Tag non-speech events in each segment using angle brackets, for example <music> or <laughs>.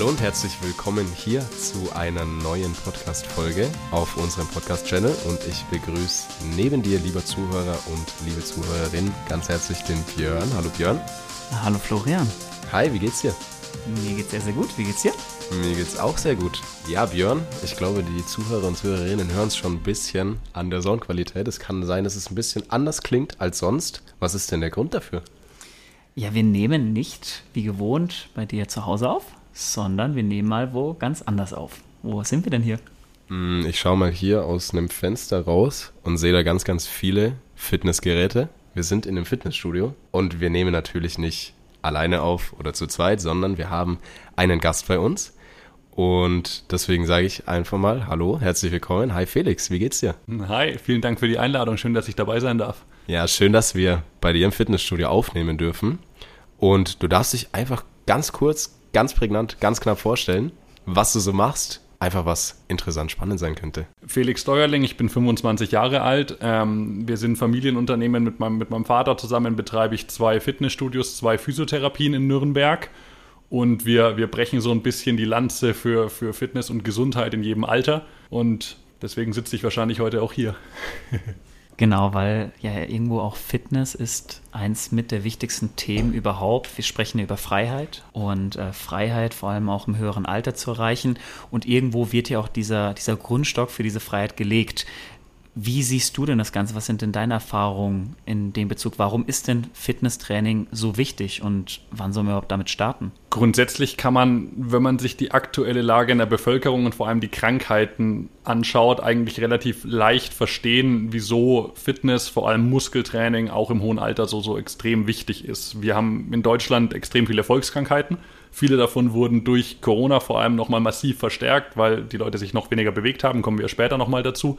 Hallo und herzlich willkommen hier zu einer neuen Podcast-Folge auf unserem Podcast-Channel. Und ich begrüße neben dir, lieber Zuhörer und liebe Zuhörerin, ganz herzlich den Björn. Hallo Björn. Hallo Florian. Hi, wie geht's dir? Mir geht's sehr, sehr gut. Wie geht's dir? Mir geht's auch sehr gut. Ja, Björn, ich glaube, die Zuhörer und Zuhörerinnen hören es schon ein bisschen an der Soundqualität. Es kann sein, dass es ein bisschen anders klingt als sonst. Was ist denn der Grund dafür? Ja, wir nehmen nicht wie gewohnt bei dir zu Hause auf, sondern wir nehmen mal wo ganz anders auf. Wo sind wir denn hier? Hm, ich schaue mal hier aus einem Fenster raus und sehe da ganz, ganz viele Fitnessgeräte. Wir sind in einem Fitnessstudio und wir nehmen natürlich nicht alleine auf oder zu zweit, sondern wir haben einen Gast bei uns. Und deswegen sage ich einfach mal Hallo, herzlich willkommen. Hi Felix, wie geht's dir? Hi, vielen Dank für die Einladung. Schön, dass ich dabei sein darf. Ja, schön, dass wir bei dir im Fitnessstudio aufnehmen dürfen. Und du darfst dich einfach ganz kurz, ganz prägnant, ganz knapp vorstellen, was du so machst. Einfach was interessant, spannend sein könnte. Felix Steuerling, ich bin 25 Jahre alt. Ähm, wir sind Familienunternehmen. Mit meinem, mit meinem Vater zusammen betreibe ich zwei Fitnessstudios, zwei Physiotherapien in Nürnberg. Und wir, wir brechen so ein bisschen die Lanze für, für Fitness und Gesundheit in jedem Alter. Und deswegen sitze ich wahrscheinlich heute auch hier. <laughs> Genau, weil ja irgendwo auch Fitness ist eins mit der wichtigsten Themen überhaupt. Wir sprechen über Freiheit und äh, Freiheit vor allem auch im höheren Alter zu erreichen. Und irgendwo wird ja auch dieser, dieser Grundstock für diese Freiheit gelegt. Wie siehst du denn das Ganze? Was sind denn deine Erfahrungen in dem Bezug? Warum ist denn Fitnesstraining so wichtig und wann sollen wir überhaupt damit starten? Grundsätzlich kann man, wenn man sich die aktuelle Lage in der Bevölkerung und vor allem die Krankheiten anschaut, eigentlich relativ leicht verstehen, wieso Fitness, vor allem Muskeltraining, auch im hohen Alter so, so extrem wichtig ist. Wir haben in Deutschland extrem viele Volkskrankheiten. Viele davon wurden durch Corona vor allem nochmal massiv verstärkt, weil die Leute sich noch weniger bewegt haben, kommen wir später nochmal dazu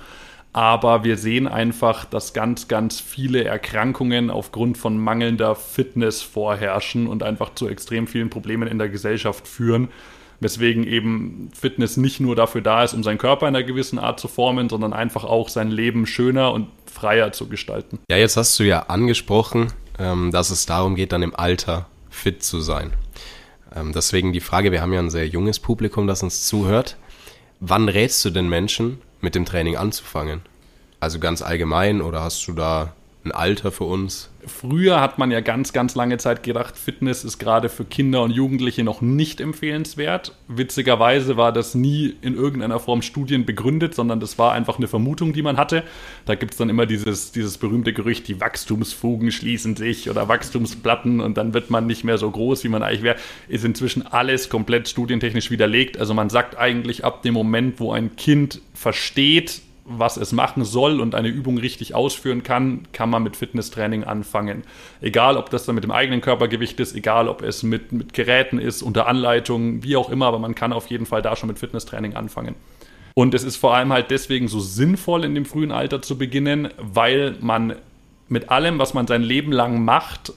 aber wir sehen einfach, dass ganz, ganz viele Erkrankungen aufgrund von mangelnder Fitness vorherrschen und einfach zu extrem vielen Problemen in der Gesellschaft führen. Weswegen eben Fitness nicht nur dafür da ist, um seinen Körper in einer gewissen Art zu formen, sondern einfach auch sein Leben schöner und freier zu gestalten. Ja, jetzt hast du ja angesprochen, ähm, dass es darum geht, dann im Alter fit zu sein. Ähm, deswegen die Frage, wir haben ja ein sehr junges Publikum, das uns zuhört. Wann rätst du den Menschen, mit dem Training anzufangen? Also ganz allgemein oder hast du da ein Alter für uns? Früher hat man ja ganz, ganz lange Zeit gedacht, Fitness ist gerade für Kinder und Jugendliche noch nicht empfehlenswert. Witzigerweise war das nie in irgendeiner Form Studien begründet, sondern das war einfach eine Vermutung, die man hatte. Da gibt es dann immer dieses, dieses berühmte Gerücht, die Wachstumsfugen schließen sich oder Wachstumsplatten und dann wird man nicht mehr so groß, wie man eigentlich wäre. Ist inzwischen alles komplett studientechnisch widerlegt. Also man sagt eigentlich ab dem Moment, wo ein Kind versteht, was es machen soll und eine Übung richtig ausführen kann, kann man mit Fitnesstraining anfangen. Egal, ob das dann mit dem eigenen Körpergewicht ist, egal, ob es mit, mit Geräten ist, unter Anleitung, wie auch immer, aber man kann auf jeden Fall da schon mit Fitnesstraining anfangen. Und es ist vor allem halt deswegen so sinnvoll, in dem frühen Alter zu beginnen, weil man mit allem, was man sein Leben lang macht,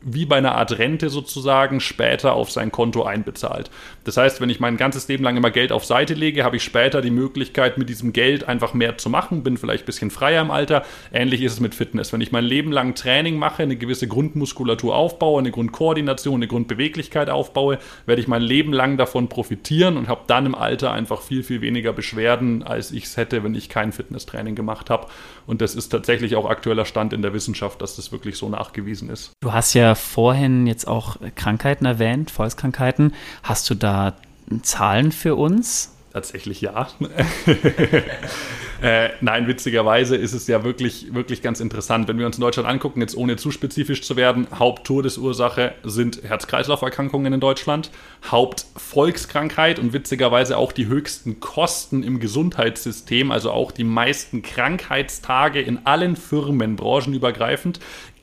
wie bei einer Art Rente sozusagen später auf sein Konto einbezahlt. Das heißt, wenn ich mein ganzes Leben lang immer Geld auf Seite lege, habe ich später die Möglichkeit, mit diesem Geld einfach mehr zu machen, bin vielleicht ein bisschen freier im Alter. Ähnlich ist es mit Fitness. Wenn ich mein Leben lang Training mache, eine gewisse Grundmuskulatur aufbaue, eine Grundkoordination, eine Grundbeweglichkeit aufbaue, werde ich mein Leben lang davon profitieren und habe dann im Alter einfach viel, viel weniger Beschwerden, als ich es hätte, wenn ich kein Fitnesstraining gemacht habe. Und das ist tatsächlich auch aktueller Stand in der Wissenschaft, dass das wirklich so nachgewiesen ist. Du hast ja vorhin jetzt auch Krankheiten erwähnt, Volkskrankheiten. Hast du da Zahlen für uns? Tatsächlich ja. <laughs> äh, nein, witzigerweise ist es ja wirklich, wirklich ganz interessant. Wenn wir uns in Deutschland angucken, jetzt ohne zu spezifisch zu werden, Haupttodesursache sind Herz-Kreislauf-Erkrankungen in Deutschland. Hauptvolkskrankheit und witzigerweise auch die höchsten Kosten im Gesundheitssystem, also auch die meisten Krankheitstage in allen Firmen, branchenübergreifend,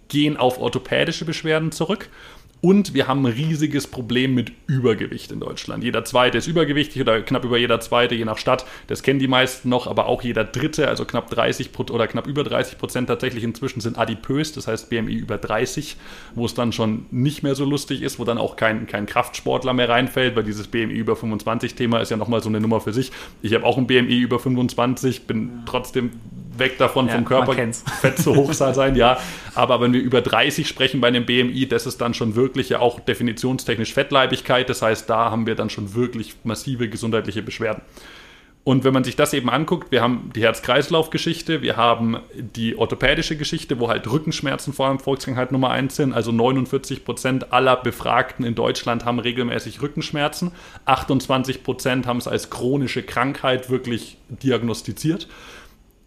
gehen auf orthopädische Beschwerden zurück. Und wir haben ein riesiges Problem mit Übergewicht in Deutschland. Jeder Zweite ist übergewichtig oder knapp über jeder Zweite, je nach Stadt. Das kennen die meisten noch, aber auch jeder Dritte, also knapp 30 oder knapp über 30 Prozent tatsächlich inzwischen sind adipös, das heißt BMI über 30, wo es dann schon nicht mehr so lustig ist, wo dann auch kein, kein Kraftsportler mehr reinfällt, weil dieses BMI über 25 Thema ist ja nochmal so eine Nummer für sich. Ich habe auch ein BMI über 25, bin trotzdem weg davon Ja, vom Körper. <laughs> Fett zu hoch sein, ja. Aber wenn wir über 30 sprechen bei einem BMI, das ist dann schon wirklich ja auch definitionstechnisch Fettleibigkeit. Das heißt, da haben wir dann schon wirklich massive gesundheitliche Beschwerden. Und wenn man sich das eben anguckt, wir haben die Herz-Kreislauf-Geschichte, wir haben die orthopädische Geschichte, wo halt Rückenschmerzen vor allem Volkskrankheit Nummer eins sind. Also 49 Prozent aller Befragten in Deutschland haben regelmäßig Rückenschmerzen. 28 Prozent haben es als chronische Krankheit wirklich diagnostiziert.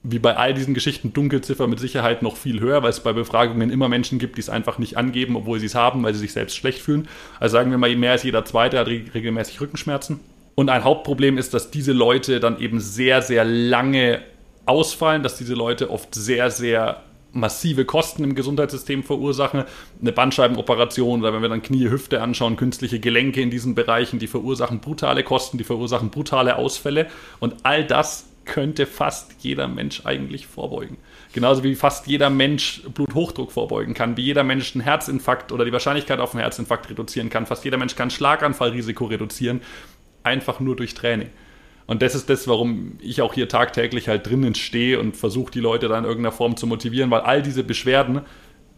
Wie bei all diesen Geschichten Dunkelziffer mit Sicherheit noch viel höher, weil es bei Befragungen immer Menschen gibt, die es einfach nicht angeben, obwohl sie es haben, weil sie sich selbst schlecht fühlen. Also sagen wir mal, mehr als jeder Zweite hat re- regelmäßig Rückenschmerzen. Und ein Hauptproblem ist, dass diese Leute dann eben sehr, sehr lange ausfallen, dass diese Leute oft sehr, sehr massive Kosten im Gesundheitssystem verursachen. Eine Bandscheibenoperation oder wenn wir dann Knie, Hüfte anschauen, künstliche Gelenke in diesen Bereichen, die verursachen brutale Kosten, die verursachen brutale Ausfälle. Und all das könnte fast jeder Mensch eigentlich vorbeugen. Genauso wie fast jeder Mensch Bluthochdruck vorbeugen kann, wie jeder Mensch einen Herzinfarkt oder die Wahrscheinlichkeit auf einen Herzinfarkt reduzieren kann. Fast jeder Mensch kann Schlaganfallrisiko reduzieren, einfach nur durch Training. Und das ist das, warum ich auch hier tagtäglich halt drinnen stehe und versuche, die Leute da in irgendeiner Form zu motivieren, weil all diese Beschwerden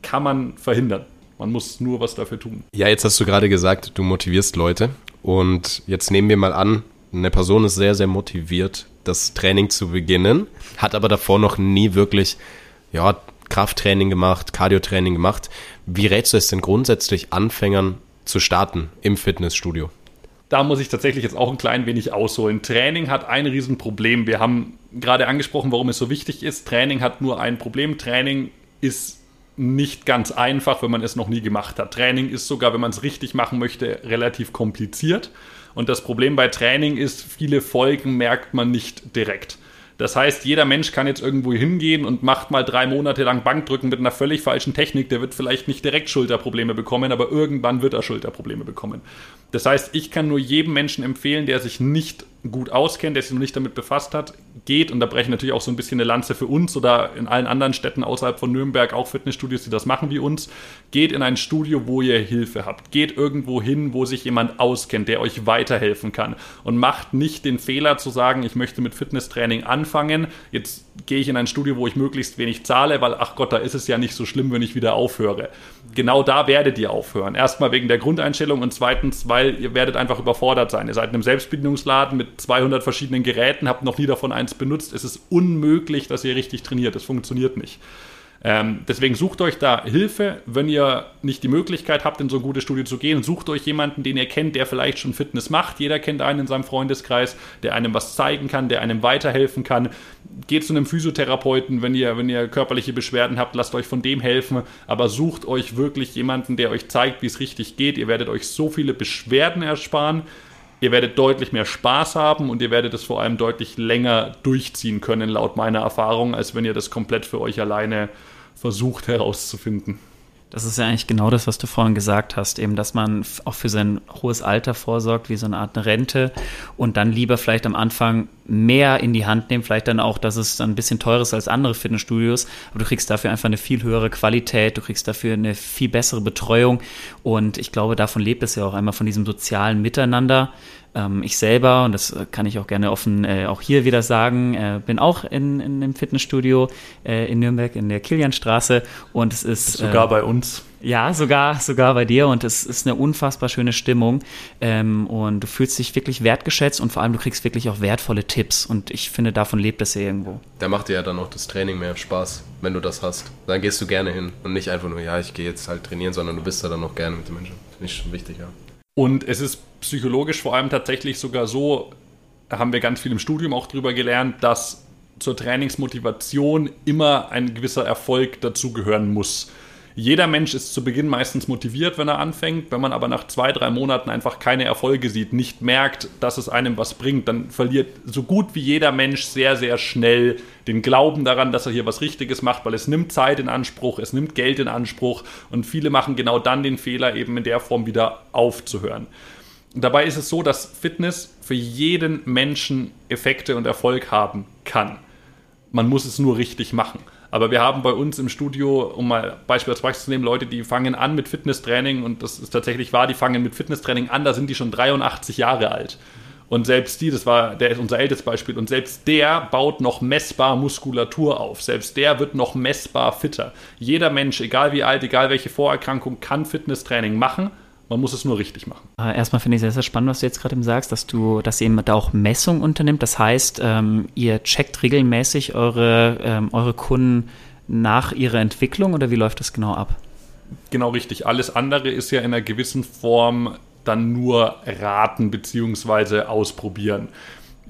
kann man verhindern. Man muss nur was dafür tun. Ja, jetzt hast du gerade gesagt, du motivierst Leute. Und jetzt nehmen wir mal an, eine Person ist sehr, sehr motiviert, das Training zu beginnen, hat aber davor noch nie wirklich ja, Krafttraining gemacht, Cardiotraining gemacht. Wie rätst du es denn grundsätzlich Anfängern zu starten im Fitnessstudio? da muss ich tatsächlich jetzt auch ein klein wenig ausholen. Training hat ein Riesenproblem. Wir haben gerade angesprochen, warum es so wichtig ist. Training hat nur ein Problem. Training ist nicht ganz einfach, wenn man es noch nie gemacht hat. Training ist sogar, wenn man es richtig machen möchte, relativ kompliziert. Und das Problem bei Training ist, viele Folgen merkt man nicht direkt. Das heißt, jeder Mensch kann jetzt irgendwo hingehen und macht mal drei Monate lang Bankdrücken mit einer völlig falschen Technik. Der wird vielleicht nicht direkt Schulterprobleme bekommen, aber irgendwann wird er Schulterprobleme bekommen. Das heißt, ich kann nur jedem Menschen empfehlen, der sich nicht gut auskennt, der sich noch nicht damit befasst hat, geht, und da breche ich natürlich auch so ein bisschen eine Lanze für uns oder in allen anderen Städten außerhalb von Nürnberg, auch Fitnessstudios, die das machen wie uns, geht in ein Studio, wo ihr Hilfe habt. Geht irgendwo hin, wo sich jemand auskennt, der euch weiterhelfen kann. Und macht nicht den Fehler zu sagen, ich möchte mit Fitnesstraining anfangen, jetzt gehe ich in ein Studio, wo ich möglichst wenig zahle, weil, ach Gott, da ist es ja nicht so schlimm, wenn ich wieder aufhöre. Genau da werdet ihr aufhören. Erstmal wegen der Grundeinstellung und zweitens, weil ihr werdet einfach überfordert sein. Ihr seid in einem Selbstbedienungsladen mit 200 verschiedenen Geräten, habt noch nie davon eins benutzt. Es ist unmöglich, dass ihr richtig trainiert. Das funktioniert nicht. Ähm, deswegen sucht euch da Hilfe, wenn ihr nicht die Möglichkeit habt, in so ein gutes Studio zu gehen. Sucht euch jemanden, den ihr kennt, der vielleicht schon Fitness macht. Jeder kennt einen in seinem Freundeskreis, der einem was zeigen kann, der einem weiterhelfen kann. Geht zu einem Physiotherapeuten, wenn ihr, wenn ihr körperliche Beschwerden habt, lasst euch von dem helfen. Aber sucht euch wirklich jemanden, der euch zeigt, wie es richtig geht. Ihr werdet euch so viele Beschwerden ersparen. Ihr werdet deutlich mehr Spaß haben und ihr werdet es vor allem deutlich länger durchziehen können, laut meiner Erfahrung, als wenn ihr das komplett für euch alleine versucht herauszufinden. Das ist ja eigentlich genau das, was du vorhin gesagt hast, eben, dass man auch für sein hohes Alter vorsorgt, wie so eine Art Rente und dann lieber vielleicht am Anfang mehr in die Hand nehmen, vielleicht dann auch, dass es dann ein bisschen teurer ist als andere Fitnessstudios, aber du kriegst dafür einfach eine viel höhere Qualität, du kriegst dafür eine viel bessere Betreuung. Und ich glaube, davon lebt es ja auch einmal von diesem sozialen Miteinander. Ähm, ich selber, und das kann ich auch gerne offen äh, auch hier wieder sagen, äh, bin auch in, in einem Fitnessstudio äh, in Nürnberg in der Kilianstraße. Und es ist Sogar äh, bei uns. Ja, sogar, sogar bei dir und es ist eine unfassbar schöne Stimmung ähm, und du fühlst dich wirklich wertgeschätzt und vor allem du kriegst wirklich auch wertvolle Tipps und ich finde, davon lebt es ja irgendwo. Da macht dir ja dann auch das Training mehr Spaß, wenn du das hast. Dann gehst du gerne hin und nicht einfach nur, ja, ich gehe jetzt halt trainieren, sondern du bist da dann auch gerne mit den Menschen. Finde ich schon wichtig, ja. Und es ist psychologisch vor allem tatsächlich sogar so, haben wir ganz viel im Studium auch drüber gelernt, dass zur Trainingsmotivation immer ein gewisser Erfolg dazugehören muss. Jeder Mensch ist zu Beginn meistens motiviert, wenn er anfängt. Wenn man aber nach zwei, drei Monaten einfach keine Erfolge sieht, nicht merkt, dass es einem was bringt, dann verliert so gut wie jeder Mensch sehr, sehr schnell den Glauben daran, dass er hier was Richtiges macht, weil es nimmt Zeit in Anspruch, es nimmt Geld in Anspruch und viele machen genau dann den Fehler, eben in der Form wieder aufzuhören. Dabei ist es so, dass Fitness für jeden Menschen Effekte und Erfolg haben kann. Man muss es nur richtig machen. Aber wir haben bei uns im Studio, um mal Beispiel als Beispiel zu nehmen, Leute, die fangen an mit Fitnesstraining und das ist tatsächlich wahr, die fangen mit Fitnesstraining an, da sind die schon 83 Jahre alt. Und selbst die, das war der ist unser ältestes Beispiel, und selbst der baut noch messbar Muskulatur auf. Selbst der wird noch messbar fitter. Jeder Mensch, egal wie alt, egal welche Vorerkrankung, kann Fitnesstraining machen. Man muss es nur richtig machen. Erstmal finde ich sehr, sehr spannend, was du jetzt gerade eben sagst, dass du, dass ihr eben da auch Messungen unternimmt. Das heißt, ähm, ihr checkt regelmäßig eure, ähm, eure Kunden nach ihrer Entwicklung oder wie läuft das genau ab? Genau richtig. Alles andere ist ja in einer gewissen Form dann nur raten bzw. ausprobieren.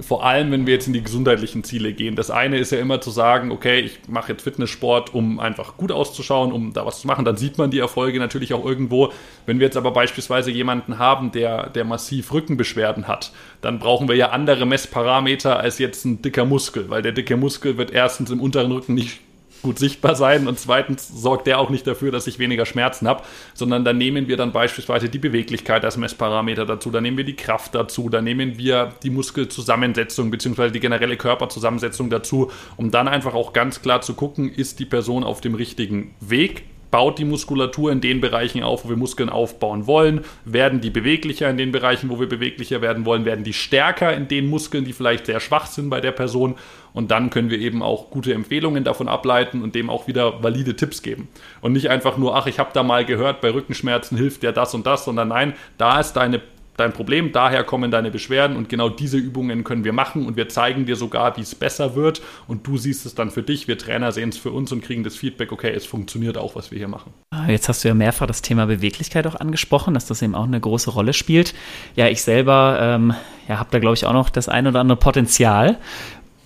Vor allem, wenn wir jetzt in die gesundheitlichen Ziele gehen. Das eine ist ja immer zu sagen, okay, ich mache jetzt Fitnesssport, um einfach gut auszuschauen, um da was zu machen. Dann sieht man die Erfolge natürlich auch irgendwo. Wenn wir jetzt aber beispielsweise jemanden haben, der, der massiv Rückenbeschwerden hat, dann brauchen wir ja andere Messparameter als jetzt ein dicker Muskel, weil der dicke Muskel wird erstens im unteren Rücken nicht gut sichtbar sein und zweitens sorgt der auch nicht dafür, dass ich weniger Schmerzen habe, sondern dann nehmen wir dann beispielsweise die Beweglichkeit als Messparameter dazu, dann nehmen wir die Kraft dazu, dann nehmen wir die Muskelzusammensetzung bzw. die generelle Körperzusammensetzung dazu, um dann einfach auch ganz klar zu gucken, ist die Person auf dem richtigen Weg, baut die Muskulatur in den Bereichen auf, wo wir Muskeln aufbauen wollen, werden die beweglicher in den Bereichen, wo wir beweglicher werden wollen, werden die stärker in den Muskeln, die vielleicht sehr schwach sind bei der Person? Und dann können wir eben auch gute Empfehlungen davon ableiten und dem auch wieder valide Tipps geben. Und nicht einfach nur, ach, ich habe da mal gehört, bei Rückenschmerzen hilft ja das und das, sondern nein, da ist deine dein Problem, daher kommen deine Beschwerden und genau diese Übungen können wir machen und wir zeigen dir sogar, wie es besser wird und du siehst es dann für dich. Wir Trainer sehen es für uns und kriegen das Feedback, okay, es funktioniert auch, was wir hier machen. Ah, jetzt hast du ja mehrfach das Thema Beweglichkeit auch angesprochen, dass das eben auch eine große Rolle spielt. Ja, ich selber ähm, ja, habe da, glaube ich, auch noch das ein oder andere Potenzial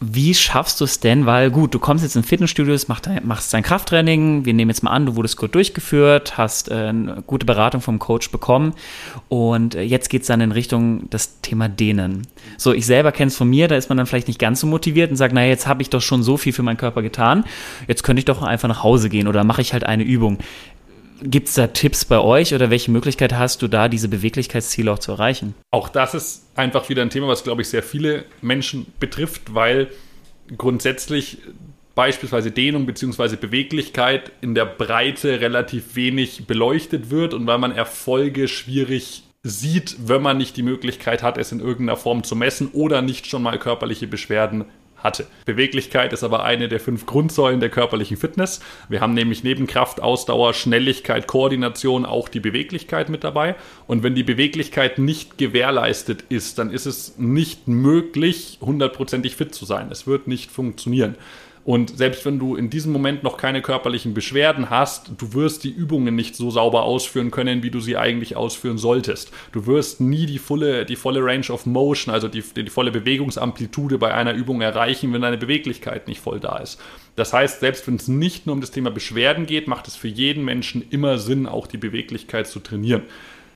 wie schaffst du es denn? Weil gut, du kommst jetzt in Fitnessstudios, machst dein, machst dein Krafttraining. Wir nehmen jetzt mal an, du wurdest gut durchgeführt, hast äh, eine gute Beratung vom Coach bekommen und äh, jetzt geht es dann in Richtung das Thema Dehnen. So, ich selber kenne es von mir, da ist man dann vielleicht nicht ganz so motiviert und sagt, naja, jetzt habe ich doch schon so viel für meinen Körper getan, jetzt könnte ich doch einfach nach Hause gehen oder mache ich halt eine Übung. Gibt es da Tipps bei euch oder welche Möglichkeit hast du da, diese Beweglichkeitsziele auch zu erreichen? Auch das ist einfach wieder ein Thema, was, glaube ich, sehr viele Menschen betrifft, weil grundsätzlich beispielsweise Dehnung bzw. Beweglichkeit in der Breite relativ wenig beleuchtet wird und weil man Erfolge schwierig sieht, wenn man nicht die Möglichkeit hat, es in irgendeiner Form zu messen oder nicht schon mal körperliche Beschwerden hatte. Beweglichkeit ist aber eine der fünf Grundsäulen der körperlichen Fitness. Wir haben nämlich neben Kraft, Ausdauer, Schnelligkeit, Koordination auch die Beweglichkeit mit dabei. Und wenn die Beweglichkeit nicht gewährleistet ist, dann ist es nicht möglich, hundertprozentig fit zu sein. Es wird nicht funktionieren. Und selbst wenn du in diesem Moment noch keine körperlichen Beschwerden hast, du wirst die Übungen nicht so sauber ausführen können, wie du sie eigentlich ausführen solltest. Du wirst nie die volle, die volle Range of Motion, also die, die volle Bewegungsamplitude bei einer Übung erreichen, wenn deine Beweglichkeit nicht voll da ist. Das heißt, selbst wenn es nicht nur um das Thema Beschwerden geht, macht es für jeden Menschen immer Sinn, auch die Beweglichkeit zu trainieren.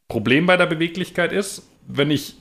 Problem bei der Beweglichkeit ist, wenn ich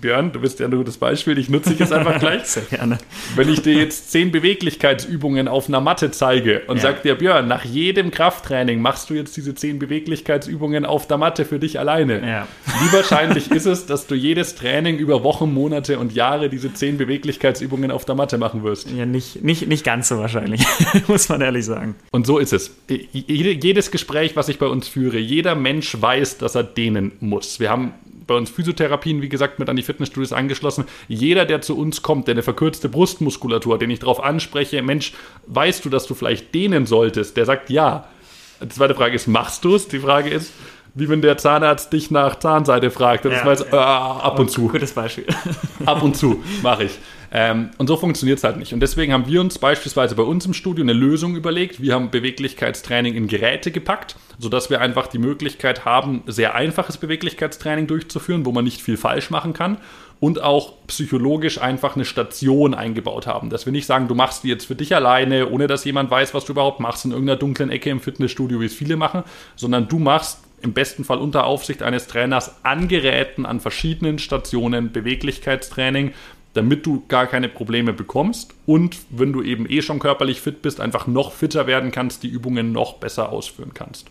Björn, du bist ja ein gutes Beispiel, ich nutze dich jetzt einfach <laughs> gleich. Sehr gerne. Wenn ich dir jetzt zehn Beweglichkeitsübungen auf einer Matte zeige und ja. sag dir, Björn, nach jedem Krafttraining machst du jetzt diese zehn Beweglichkeitsübungen auf der Matte für dich alleine. Ja. Wie wahrscheinlich <laughs> ist es, dass du jedes Training über Wochen, Monate und Jahre diese zehn Beweglichkeitsübungen auf der Matte machen wirst? Ja, nicht, nicht, nicht ganz so wahrscheinlich, <laughs> muss man ehrlich sagen. Und so ist es. Jedes Gespräch, was ich bei uns führe, jeder Mensch weiß, dass er dehnen muss. Wir haben bei uns Physiotherapien, wie gesagt, mit an die Fitnessstudios angeschlossen. Jeder, der zu uns kommt, der eine verkürzte Brustmuskulatur hat, den ich darauf anspreche, Mensch, weißt du, dass du vielleicht dehnen solltest? Der sagt ja. Die zweite Frage ist, machst du es? Die Frage ist, wie wenn der Zahnarzt dich nach Zahnseite fragt. Das ja, weiß, ja. Äh, ab und zu. Gutes Beispiel. ab und zu mache ich. Ähm, und so funktioniert es halt nicht. Und deswegen haben wir uns beispielsweise bei uns im Studio eine Lösung überlegt. Wir haben Beweglichkeitstraining in Geräte gepackt, sodass wir einfach die Möglichkeit haben, sehr einfaches Beweglichkeitstraining durchzuführen, wo man nicht viel falsch machen kann. Und auch psychologisch einfach eine Station eingebaut haben. Dass wir nicht sagen, du machst die jetzt für dich alleine, ohne dass jemand weiß, was du überhaupt machst, in irgendeiner dunklen Ecke im Fitnessstudio, wie es viele machen, sondern du machst im besten Fall unter Aufsicht eines Trainers an Geräten, an verschiedenen Stationen Beweglichkeitstraining, damit du gar keine Probleme bekommst und wenn du eben eh schon körperlich fit bist, einfach noch fitter werden kannst, die Übungen noch besser ausführen kannst.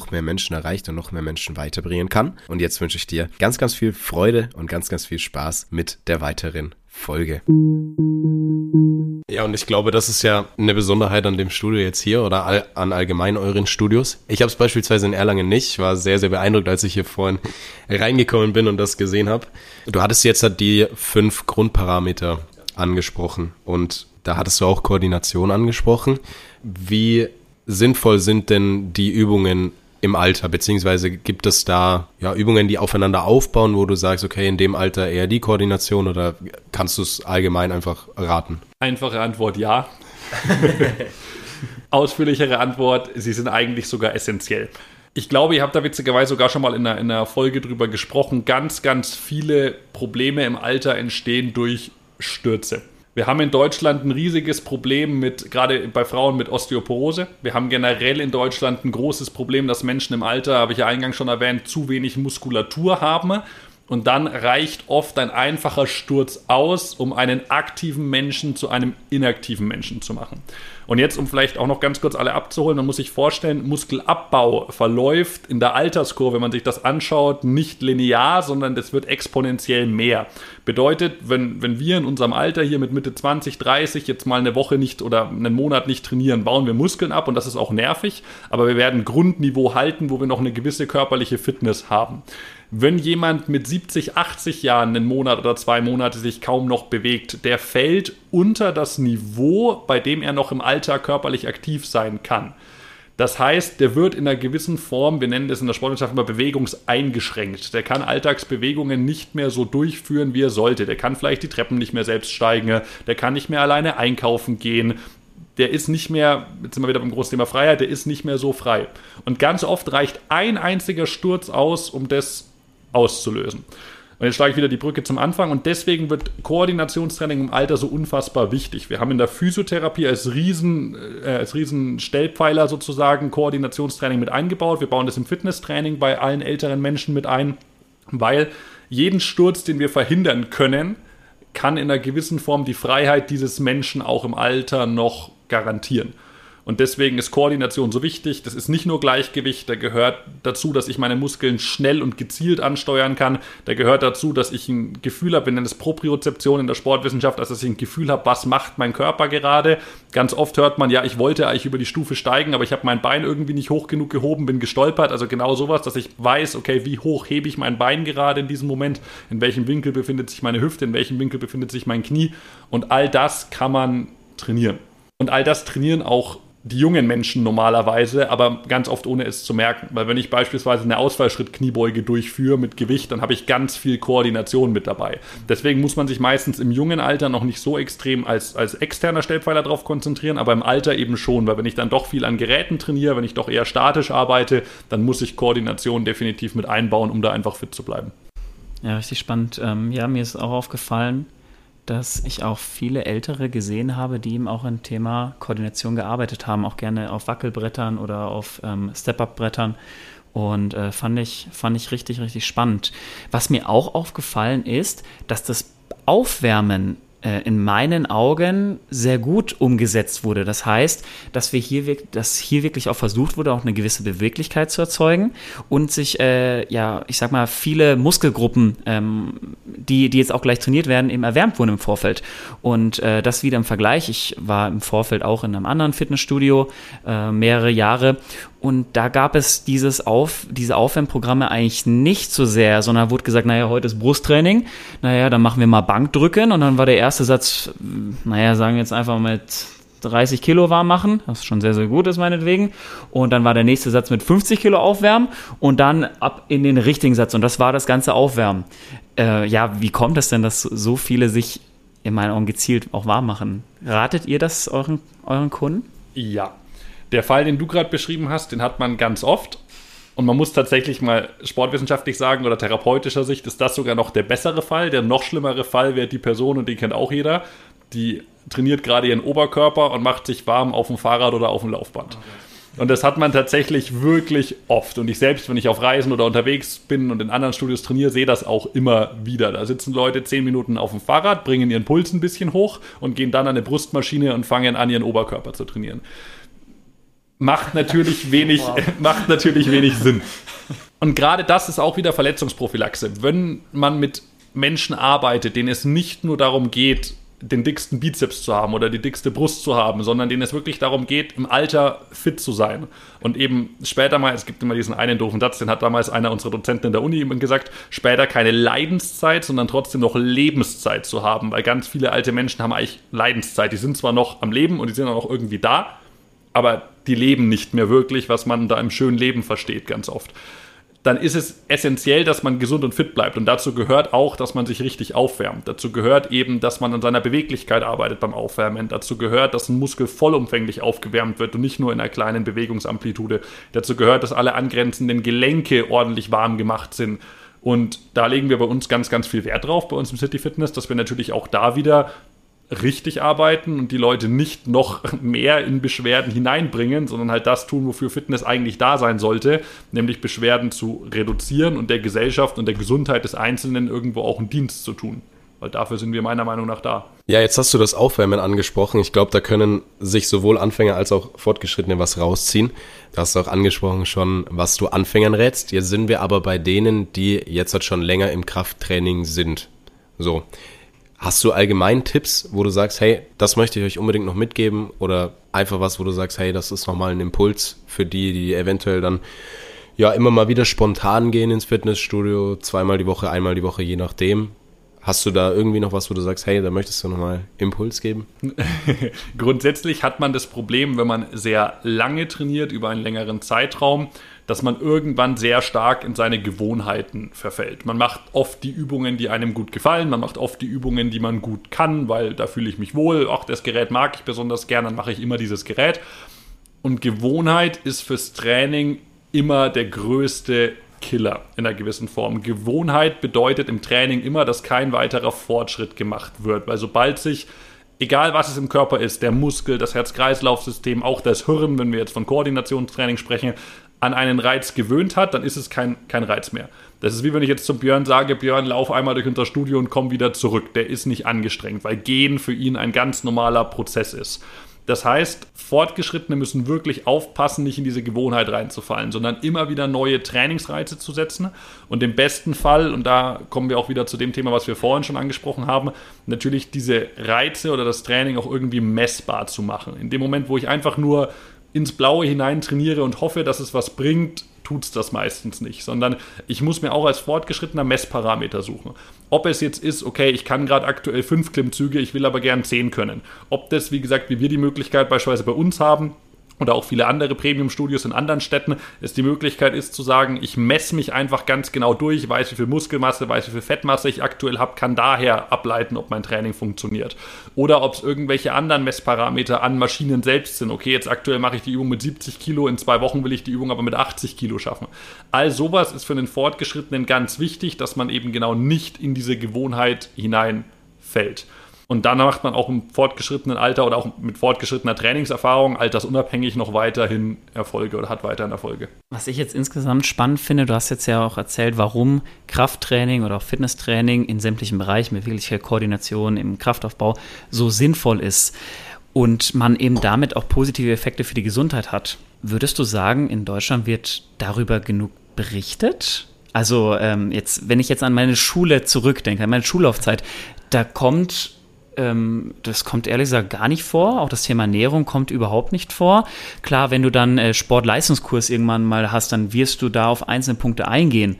noch mehr Menschen erreicht und noch mehr Menschen weiterbringen kann. Und jetzt wünsche ich dir ganz, ganz viel Freude und ganz, ganz viel Spaß mit der weiteren Folge. Ja, und ich glaube, das ist ja eine Besonderheit an dem Studio jetzt hier oder all, an allgemein euren Studios. Ich habe es beispielsweise in Erlangen nicht. Ich war sehr, sehr beeindruckt, als ich hier vorhin reingekommen bin und das gesehen habe. Du hattest jetzt halt die fünf Grundparameter angesprochen und da hattest du auch Koordination angesprochen. Wie sinnvoll sind denn die Übungen im Alter, beziehungsweise gibt es da ja, Übungen, die aufeinander aufbauen, wo du sagst, okay, in dem Alter eher die Koordination oder kannst du es allgemein einfach raten? Einfache Antwort ja. <laughs> Ausführlichere Antwort, sie sind eigentlich sogar essentiell. Ich glaube, ihr habt da witzigerweise sogar schon mal in einer, in einer Folge drüber gesprochen. Ganz, ganz viele Probleme im Alter entstehen durch Stürze. Wir haben in Deutschland ein riesiges Problem mit, gerade bei Frauen mit Osteoporose. Wir haben generell in Deutschland ein großes Problem, dass Menschen im Alter, habe ich ja eingangs schon erwähnt, zu wenig Muskulatur haben. Und dann reicht oft ein einfacher Sturz aus, um einen aktiven Menschen zu einem inaktiven Menschen zu machen. Und jetzt, um vielleicht auch noch ganz kurz alle abzuholen, man muss sich vorstellen, Muskelabbau verläuft in der Alterskurve, wenn man sich das anschaut, nicht linear, sondern das wird exponentiell mehr. Bedeutet, wenn, wenn wir in unserem Alter hier mit Mitte 20, 30 jetzt mal eine Woche nicht oder einen Monat nicht trainieren, bauen wir Muskeln ab und das ist auch nervig, aber wir werden Grundniveau halten, wo wir noch eine gewisse körperliche Fitness haben wenn jemand mit 70, 80 Jahren einen Monat oder zwei Monate sich kaum noch bewegt, der fällt unter das Niveau, bei dem er noch im Alter körperlich aktiv sein kann. Das heißt, der wird in einer gewissen Form, wir nennen das in der Sportwissenschaft immer bewegungseingeschränkt. Der kann Alltagsbewegungen nicht mehr so durchführen, wie er sollte. Der kann vielleicht die Treppen nicht mehr selbst steigen, der kann nicht mehr alleine einkaufen gehen. Der ist nicht mehr, jetzt sind wir wieder beim großen Thema Freiheit, der ist nicht mehr so frei. Und ganz oft reicht ein einziger Sturz aus, um das auszulösen. Und jetzt schlage ich wieder die Brücke zum Anfang und deswegen wird Koordinationstraining im Alter so unfassbar wichtig. Wir haben in der Physiotherapie als riesen, äh, als riesen Stellpfeiler sozusagen Koordinationstraining mit eingebaut. Wir bauen das im Fitnesstraining bei allen älteren Menschen mit ein, weil jeden Sturz, den wir verhindern können, kann in einer gewissen Form die Freiheit dieses Menschen auch im Alter noch garantieren. Und deswegen ist Koordination so wichtig. Das ist nicht nur Gleichgewicht, da gehört dazu, dass ich meine Muskeln schnell und gezielt ansteuern kann. Da gehört dazu, dass ich ein Gefühl habe, wir nennen es Propriozeption in der Sportwissenschaft, also dass ich ein Gefühl habe, was macht mein Körper gerade. Ganz oft hört man, ja, ich wollte eigentlich über die Stufe steigen, aber ich habe mein Bein irgendwie nicht hoch genug gehoben, bin gestolpert. Also genau sowas, dass ich weiß, okay, wie hoch hebe ich mein Bein gerade in diesem Moment, in welchem Winkel befindet sich meine Hüfte, in welchem Winkel befindet sich mein Knie. Und all das kann man trainieren. Und all das trainieren auch die jungen Menschen normalerweise, aber ganz oft ohne es zu merken. Weil wenn ich beispielsweise eine Ausfallschritt-Kniebeuge durchführe mit Gewicht, dann habe ich ganz viel Koordination mit dabei. Deswegen muss man sich meistens im jungen Alter noch nicht so extrem als, als externer Stellpfeiler darauf konzentrieren, aber im Alter eben schon, weil wenn ich dann doch viel an Geräten trainiere, wenn ich doch eher statisch arbeite, dann muss ich Koordination definitiv mit einbauen, um da einfach fit zu bleiben. Ja, richtig spannend. Ähm, ja, mir ist auch aufgefallen, dass ich auch viele Ältere gesehen habe, die eben auch im Thema Koordination gearbeitet haben, auch gerne auf Wackelbrettern oder auf ähm, Step-Up-Brettern. Und äh, fand, ich, fand ich richtig, richtig spannend. Was mir auch aufgefallen ist, dass das Aufwärmen äh, in meinen Augen sehr gut umgesetzt wurde. Das heißt, dass wir hier, dass hier wirklich auch versucht wurde, auch eine gewisse Beweglichkeit zu erzeugen und sich, äh, ja, ich sag mal, viele Muskelgruppen, ähm, die, die jetzt auch gleich trainiert werden, eben erwärmt wurden im Vorfeld. Und äh, das wieder im Vergleich. Ich war im Vorfeld auch in einem anderen Fitnessstudio äh, mehrere Jahre und da gab es dieses Auf, diese Aufwärmprogramme eigentlich nicht so sehr, sondern wurde gesagt, naja, heute ist Brusttraining, naja, dann machen wir mal Bankdrücken und dann war der erste Satz, naja, sagen wir jetzt einfach mit 30 Kilo warm machen, was schon sehr, sehr gut ist meinetwegen. Und dann war der nächste Satz mit 50 Kilo aufwärmen und dann ab in den richtigen Satz. Und das war das ganze Aufwärmen. Äh, ja, wie kommt es denn, dass so viele sich in meinen Augen gezielt auch warm machen? Ratet ihr das euren, euren Kunden? Ja, der Fall, den du gerade beschrieben hast, den hat man ganz oft. Und man muss tatsächlich mal sportwissenschaftlich sagen oder therapeutischer Sicht ist das sogar noch der bessere Fall. Der noch schlimmere Fall wäre die Person, und den kennt auch jeder, die trainiert gerade ihren Oberkörper und macht sich warm auf dem Fahrrad oder auf dem Laufband. Und das hat man tatsächlich wirklich oft. Und ich selbst, wenn ich auf Reisen oder unterwegs bin und in anderen Studios trainiere, sehe das auch immer wieder. Da sitzen Leute zehn Minuten auf dem Fahrrad, bringen ihren Puls ein bisschen hoch und gehen dann an eine Brustmaschine und fangen an, ihren Oberkörper zu trainieren. Macht natürlich <laughs> wenig, wow. <laughs> macht natürlich wenig Sinn. Und gerade das ist auch wieder Verletzungsprophylaxe. Wenn man mit Menschen arbeitet, denen es nicht nur darum geht, den dicksten Bizeps zu haben oder die dickste Brust zu haben, sondern denen es wirklich darum geht, im Alter fit zu sein. Und eben später mal, es gibt immer diesen einen doofen Satz, den hat damals einer unserer Dozenten in der Uni gesagt, später keine Leidenszeit, sondern trotzdem noch Lebenszeit zu haben, weil ganz viele alte Menschen haben eigentlich Leidenszeit. Die sind zwar noch am Leben und die sind auch noch irgendwie da, aber die leben nicht mehr wirklich, was man da im schönen Leben versteht, ganz oft dann ist es essentiell, dass man gesund und fit bleibt. Und dazu gehört auch, dass man sich richtig aufwärmt. Dazu gehört eben, dass man an seiner Beweglichkeit arbeitet beim Aufwärmen. Dazu gehört, dass ein Muskel vollumfänglich aufgewärmt wird und nicht nur in einer kleinen Bewegungsamplitude. Dazu gehört, dass alle angrenzenden Gelenke ordentlich warm gemacht sind. Und da legen wir bei uns ganz, ganz viel Wert drauf, bei uns im City Fitness, dass wir natürlich auch da wieder richtig arbeiten und die Leute nicht noch mehr in Beschwerden hineinbringen, sondern halt das tun, wofür Fitness eigentlich da sein sollte, nämlich Beschwerden zu reduzieren und der Gesellschaft und der Gesundheit des Einzelnen irgendwo auch einen Dienst zu tun. Weil dafür sind wir meiner Meinung nach da. Ja, jetzt hast du das Aufwärmen angesprochen. Ich glaube, da können sich sowohl Anfänger als auch Fortgeschrittene was rausziehen. Du hast auch angesprochen schon, was du Anfängern rätst. Jetzt sind wir aber bei denen, die jetzt halt schon länger im Krafttraining sind. So. Hast du allgemein Tipps, wo du sagst, hey, das möchte ich euch unbedingt noch mitgeben oder einfach was, wo du sagst, hey, das ist nochmal ein Impuls für die, die eventuell dann ja immer mal wieder spontan gehen ins Fitnessstudio, zweimal die Woche, einmal die Woche, je nachdem. Hast du da irgendwie noch was, wo du sagst, hey, da möchtest du nochmal Impuls geben? <laughs> Grundsätzlich hat man das Problem, wenn man sehr lange trainiert, über einen längeren Zeitraum, dass man irgendwann sehr stark in seine Gewohnheiten verfällt. Man macht oft die Übungen, die einem gut gefallen, man macht oft die Übungen, die man gut kann, weil da fühle ich mich wohl, auch das Gerät mag ich besonders gern, dann mache ich immer dieses Gerät. Und Gewohnheit ist fürs Training immer der größte Killer in einer gewissen Form. Gewohnheit bedeutet im Training immer, dass kein weiterer Fortschritt gemacht wird, weil sobald sich egal was es im Körper ist, der Muskel, das Herz-Kreislauf-System, auch das Hirn, wenn wir jetzt von Koordinationstraining sprechen, an einen Reiz gewöhnt hat, dann ist es kein, kein Reiz mehr. Das ist wie wenn ich jetzt zum Björn sage, Björn, lauf einmal durch unser Studio und komm wieder zurück. Der ist nicht angestrengt, weil Gehen für ihn ein ganz normaler Prozess ist. Das heißt, Fortgeschrittene müssen wirklich aufpassen, nicht in diese Gewohnheit reinzufallen, sondern immer wieder neue Trainingsreize zu setzen. Und im besten Fall, und da kommen wir auch wieder zu dem Thema, was wir vorhin schon angesprochen haben, natürlich diese Reize oder das Training auch irgendwie messbar zu machen. In dem Moment, wo ich einfach nur ins Blaue hinein trainiere und hoffe, dass es was bringt, tut es das meistens nicht, sondern ich muss mir auch als fortgeschrittener Messparameter suchen. Ob es jetzt ist, okay, ich kann gerade aktuell fünf Klimmzüge, ich will aber gern zehn können. Ob das, wie gesagt, wie wir die Möglichkeit beispielsweise bei uns haben, oder auch viele andere Premium-Studios in anderen Städten, es die Möglichkeit ist zu sagen, ich messe mich einfach ganz genau durch, weiß, wie viel Muskelmasse, weiß, wie viel Fettmasse ich aktuell habe, kann daher ableiten, ob mein Training funktioniert. Oder ob es irgendwelche anderen Messparameter an Maschinen selbst sind. Okay, jetzt aktuell mache ich die Übung mit 70 Kilo, in zwei Wochen will ich die Übung aber mit 80 Kilo schaffen. All sowas ist für den Fortgeschrittenen ganz wichtig, dass man eben genau nicht in diese Gewohnheit hineinfällt. Und dann macht man auch im fortgeschrittenen Alter oder auch mit fortgeschrittener Trainingserfahrung altersunabhängig noch weiterhin Erfolge oder hat weiterhin Erfolge. Was ich jetzt insgesamt spannend finde, du hast jetzt ja auch erzählt, warum Krafttraining oder auch Fitnesstraining in sämtlichen Bereichen, beweglicher Koordination, im Kraftaufbau so sinnvoll ist und man eben damit auch positive Effekte für die Gesundheit hat. Würdest du sagen, in Deutschland wird darüber genug berichtet? Also ähm, jetzt, wenn ich jetzt an meine Schule zurückdenke, an meine Schullaufzeit, da kommt ähm, das kommt ehrlich gesagt gar nicht vor. Auch das Thema Ernährung kommt überhaupt nicht vor. Klar, wenn du dann äh, Sportleistungskurs irgendwann mal hast, dann wirst du da auf einzelne Punkte eingehen.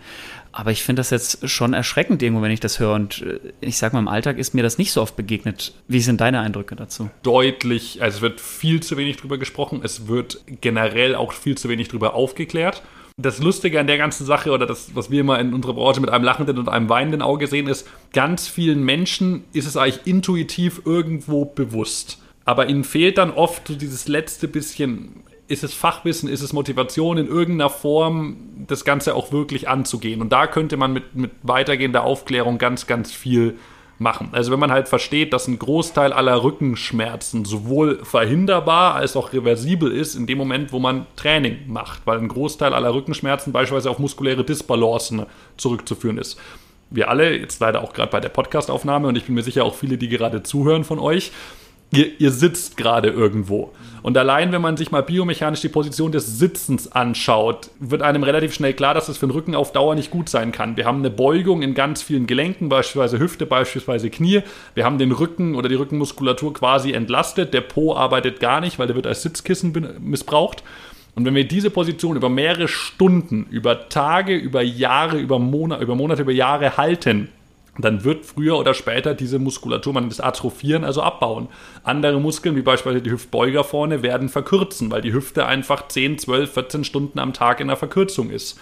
Aber ich finde das jetzt schon erschreckend irgendwo, wenn ich das höre. Und äh, ich sage mal, im Alltag ist mir das nicht so oft begegnet. Wie sind deine Eindrücke dazu? Deutlich, also es wird viel zu wenig drüber gesprochen. Es wird generell auch viel zu wenig drüber aufgeklärt das Lustige an der ganzen Sache oder das, was wir immer in unserer Branche mit einem lachenden und einem weinenden Auge sehen, ist, ganz vielen Menschen ist es eigentlich intuitiv irgendwo bewusst. Aber ihnen fehlt dann oft so dieses letzte bisschen ist es Fachwissen, ist es Motivation in irgendeiner Form, das Ganze auch wirklich anzugehen. Und da könnte man mit, mit weitergehender Aufklärung ganz, ganz viel machen. Also wenn man halt versteht, dass ein Großteil aller Rückenschmerzen sowohl verhinderbar als auch reversibel ist in dem Moment, wo man Training macht, weil ein Großteil aller Rückenschmerzen beispielsweise auf muskuläre Disbalancen zurückzuführen ist. Wir alle, jetzt leider auch gerade bei der Podcastaufnahme und ich bin mir sicher auch viele, die gerade zuhören von euch, ihr, ihr sitzt gerade irgendwo. Und allein, wenn man sich mal biomechanisch die Position des Sitzens anschaut, wird einem relativ schnell klar, dass es für den Rücken auf Dauer nicht gut sein kann. Wir haben eine Beugung in ganz vielen Gelenken, beispielsweise Hüfte, beispielsweise Knie. Wir haben den Rücken oder die Rückenmuskulatur quasi entlastet. Der Po arbeitet gar nicht, weil der wird als Sitzkissen missbraucht. Und wenn wir diese Position über mehrere Stunden, über Tage, über Jahre, über, Monate, über Monate, über Jahre halten, dann wird früher oder später diese Muskulatur, man das Atrophieren, also abbauen. Andere Muskeln, wie beispielsweise die Hüftbeuger vorne, werden verkürzen, weil die Hüfte einfach 10, 12, 14 Stunden am Tag in der Verkürzung ist.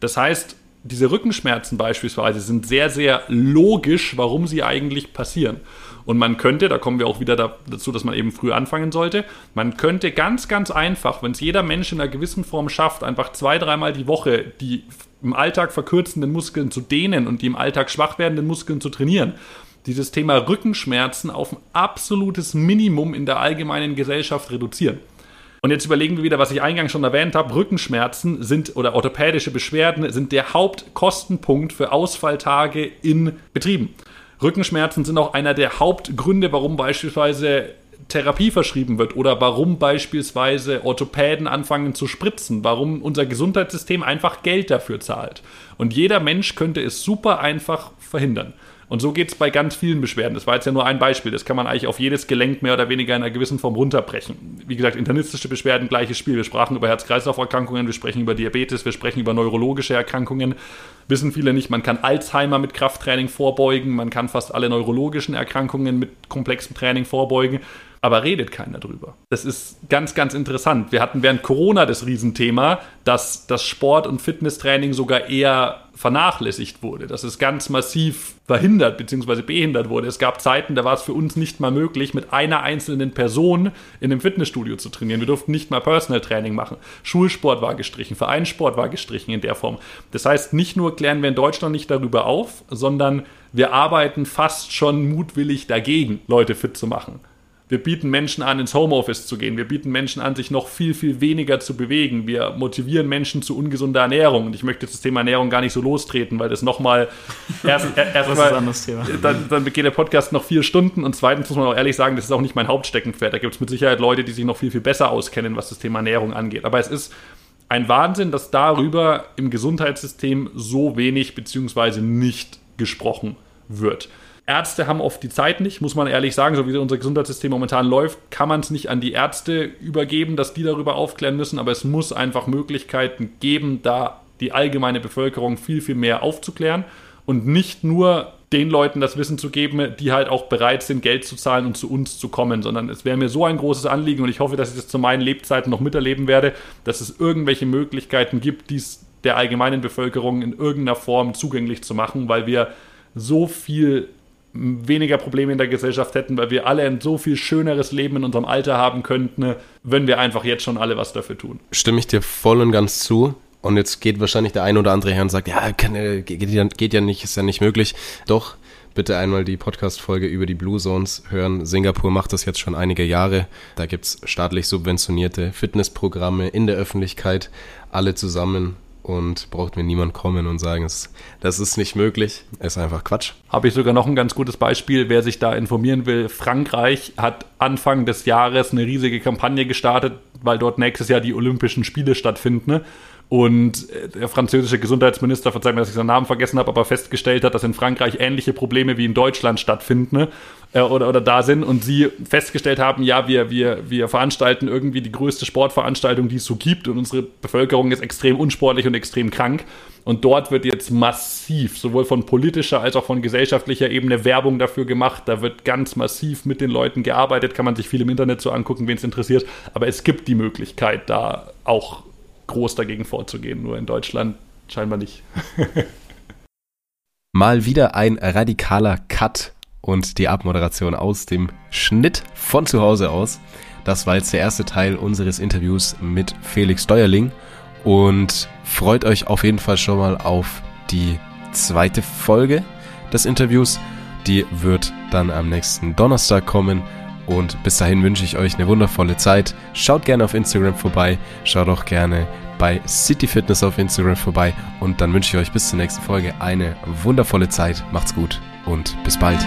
Das heißt, diese Rückenschmerzen beispielsweise sind sehr, sehr logisch, warum sie eigentlich passieren. Und man könnte, da kommen wir auch wieder dazu, dass man eben früh anfangen sollte, man könnte ganz, ganz einfach, wenn es jeder Mensch in einer gewissen Form schafft, einfach zwei, dreimal die Woche die im Alltag verkürzenden Muskeln zu dehnen und die im Alltag schwach werdenden Muskeln zu trainieren. Dieses Thema Rückenschmerzen auf ein absolutes Minimum in der allgemeinen Gesellschaft reduzieren. Und jetzt überlegen wir wieder, was ich eingangs schon erwähnt habe. Rückenschmerzen sind oder orthopädische Beschwerden sind der Hauptkostenpunkt für Ausfalltage in Betrieben. Rückenschmerzen sind auch einer der Hauptgründe, warum beispielsweise Therapie verschrieben wird oder warum beispielsweise Orthopäden anfangen zu spritzen, warum unser Gesundheitssystem einfach Geld dafür zahlt. Und jeder Mensch könnte es super einfach verhindern. Und so geht es bei ganz vielen Beschwerden. Das war jetzt ja nur ein Beispiel. Das kann man eigentlich auf jedes Gelenk mehr oder weniger in einer gewissen Form runterbrechen. Wie gesagt, internistische Beschwerden, gleiches Spiel. Wir sprachen über Herz-Kreislauf-Erkrankungen, wir sprechen über Diabetes, wir sprechen über neurologische Erkrankungen. Wissen viele nicht, man kann Alzheimer mit Krafttraining vorbeugen, man kann fast alle neurologischen Erkrankungen mit komplexem Training vorbeugen aber redet keiner drüber. Das ist ganz, ganz interessant. Wir hatten während Corona das Riesenthema, dass das Sport- und Fitnesstraining sogar eher vernachlässigt wurde, dass es ganz massiv verhindert bzw. behindert wurde. Es gab Zeiten, da war es für uns nicht mal möglich, mit einer einzelnen Person in einem Fitnessstudio zu trainieren. Wir durften nicht mal Personal Training machen. Schulsport war gestrichen, Vereinssport war gestrichen in der Form. Das heißt, nicht nur klären wir in Deutschland nicht darüber auf, sondern wir arbeiten fast schon mutwillig dagegen, Leute fit zu machen. Wir bieten Menschen an, ins Homeoffice zu gehen. Wir bieten Menschen an, sich noch viel, viel weniger zu bewegen. Wir motivieren Menschen zu ungesunder Ernährung. Und ich möchte das Thema Ernährung gar nicht so lostreten, weil das nochmal <laughs> erst, erst mal, dann, dann geht der Podcast noch vier Stunden. Und zweitens muss man auch ehrlich sagen, das ist auch nicht mein Hauptsteckenpferd. Da gibt es mit Sicherheit Leute, die sich noch viel, viel besser auskennen, was das Thema Ernährung angeht. Aber es ist ein Wahnsinn, dass darüber im Gesundheitssystem so wenig beziehungsweise nicht gesprochen wird. Ärzte haben oft die Zeit nicht, muss man ehrlich sagen. So wie unser Gesundheitssystem momentan läuft, kann man es nicht an die Ärzte übergeben, dass die darüber aufklären müssen. Aber es muss einfach Möglichkeiten geben, da die allgemeine Bevölkerung viel, viel mehr aufzuklären und nicht nur den Leuten das Wissen zu geben, die halt auch bereit sind, Geld zu zahlen und zu uns zu kommen, sondern es wäre mir so ein großes Anliegen und ich hoffe, dass ich das zu meinen Lebzeiten noch miterleben werde, dass es irgendwelche Möglichkeiten gibt, dies der allgemeinen Bevölkerung in irgendeiner Form zugänglich zu machen, weil wir so viel weniger Probleme in der Gesellschaft hätten, weil wir alle ein so viel schöneres Leben in unserem Alter haben könnten, wenn wir einfach jetzt schon alle was dafür tun. Stimme ich dir voll und ganz zu. Und jetzt geht wahrscheinlich der ein oder andere her und sagt, ja, kann, geht, ja, geht ja nicht, ist ja nicht möglich. Doch, bitte einmal die Podcast-Folge über die Blue Zones hören. Singapur macht das jetzt schon einige Jahre. Da gibt es staatlich subventionierte Fitnessprogramme in der Öffentlichkeit, alle zusammen und braucht mir niemand kommen und sagen, das ist nicht möglich. Ist einfach Quatsch. Habe ich sogar noch ein ganz gutes Beispiel, wer sich da informieren will. Frankreich hat Anfang des Jahres eine riesige Kampagne gestartet, weil dort nächstes Jahr die Olympischen Spiele stattfinden. Und äh, der französische Gesundheitsminister, verzeiht mir, dass ich seinen Namen vergessen habe, aber festgestellt hat, dass in Frankreich ähnliche Probleme wie in Deutschland stattfinden äh, oder, oder da sind und sie festgestellt haben, ja, wir, wir, wir veranstalten irgendwie die größte Sportveranstaltung, die es so gibt und unsere Bevölkerung ist extrem unsportlich und extrem krank. Und dort wird jetzt massiv, sowohl von politischer als auch von gesellschaftlicher Ebene, Werbung dafür gemacht. Da wird ganz massiv mit den Leuten gearbeitet, kann man sich viel im Internet so angucken, wen es interessiert. Aber es gibt die Möglichkeit, da auch groß dagegen vorzugehen. Nur in Deutschland scheinbar nicht. <laughs> Mal wieder ein radikaler Cut und die Abmoderation aus dem Schnitt von zu Hause aus. Das war jetzt der erste Teil unseres Interviews mit Felix Steuerling und freut euch auf jeden Fall schon mal auf die zweite Folge des Interviews. Die wird dann am nächsten Donnerstag kommen. Und bis dahin wünsche ich euch eine wundervolle Zeit. Schaut gerne auf Instagram vorbei. Schaut auch gerne bei City Fitness auf Instagram vorbei. Und dann wünsche ich euch bis zur nächsten Folge eine wundervolle Zeit. Macht's gut und bis bald.